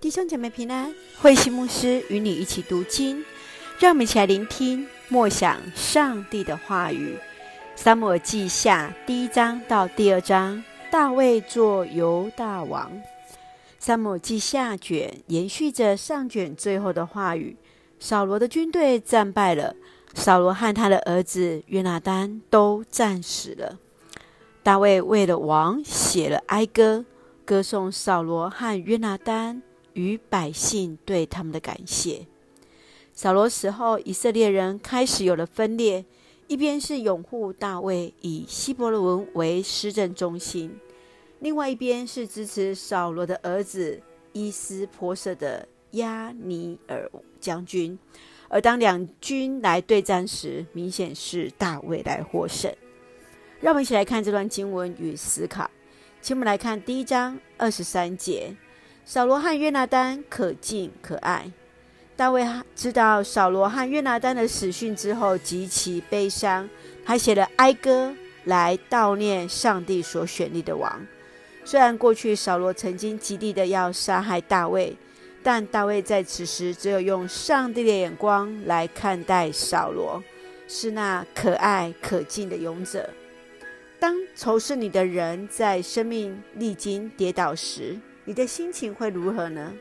弟兄姐妹平安，慧馨牧师与你一起读经，让我们一起来聆听默想上帝的话语。撒母耳记下第一章到第二章，大卫做犹大王。撒母耳记下卷延续着上卷最后的话语。扫罗的军队战败了，扫罗和他的儿子约拿单都战死了。大卫为了王写了哀歌，歌颂扫罗和约拿单。与百姓对他们的感谢。扫罗死后，以色列人开始有了分裂，一边是拥护大卫，以希伯伦为施政中心；另外一边是支持扫罗的儿子伊施波设的押尼尔将军。而当两军来对战时，明显是大卫来获胜。让我们一起来看这段经文与思考。请我们来看第一章二十三节。扫罗和约拿单可敬可爱。大卫知道扫罗和约拿单的死讯之后，极其悲伤，还写了哀歌来悼念上帝所选立的王。虽然过去扫罗曾经极力的要杀害大卫，但大卫在此时只有用上帝的眼光来看待扫罗，是那可爱可敬的勇者。当仇视你的人在生命历经跌倒时，你的心情会如何呢？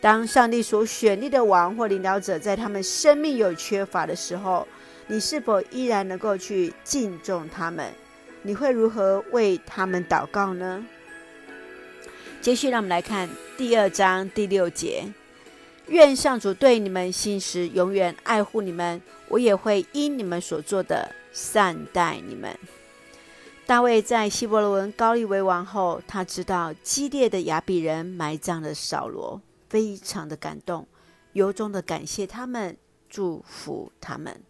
当上帝所选立的王或领导者在他们生命有缺乏的时候，你是否依然能够去敬重他们？你会如何为他们祷告呢？接续，让我们来看第二章第六节：愿上主对你们信实，永远爱护你们，我也会因你们所做的善待你们。大卫在希伯仑膏立为王后，他知道激烈的亚比人埋葬了扫罗，非常的感动，由衷的感谢他们，祝福他们。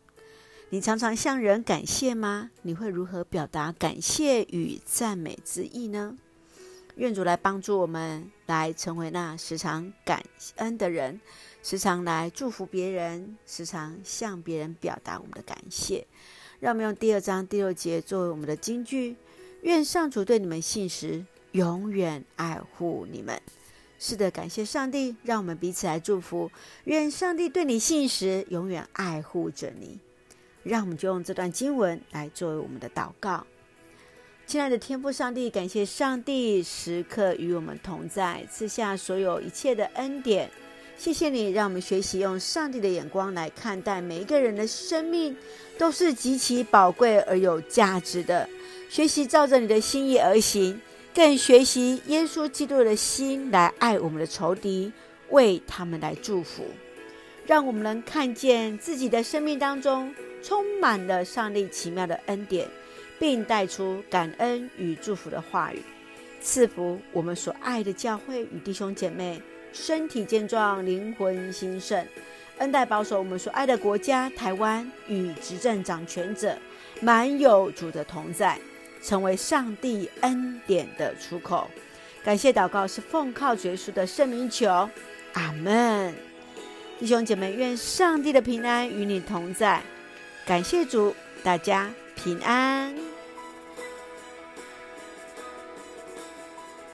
你常常向人感谢吗？你会如何表达感谢与赞美之意呢？愿主来帮助我们，来成为那时常感恩的人，时常来祝福别人，时常向别人表达我们的感谢。让我们用第二章第六节作为我们的金句：愿上主对你们信实，永远爱护你们。是的，感谢上帝，让我们彼此来祝福。愿上帝对你信实，永远爱护着你。让我们就用这段经文来作为我们的祷告。亲爱的天父上帝，感谢上帝时刻与我们同在，赐下所有一切的恩典。谢谢你，让我们学习用上帝的眼光来看待每一个人的生命，都是极其宝贵而有价值的。学习照着你的心意而行，更学习耶稣基督的心来爱我们的仇敌，为他们来祝福。让我们能看见自己的生命当中充满了上帝奇妙的恩典，并带出感恩与祝福的话语，赐福我们所爱的教会与弟兄姐妹。身体健壮，灵魂兴盛，恩待保守我们所爱的国家台湾与执政掌权者，满有主的同在，成为上帝恩典的出口。感谢祷告是奉靠耶稣的圣名求，阿门。弟兄姐妹，愿上帝的平安与你同在。感谢主，大家平安。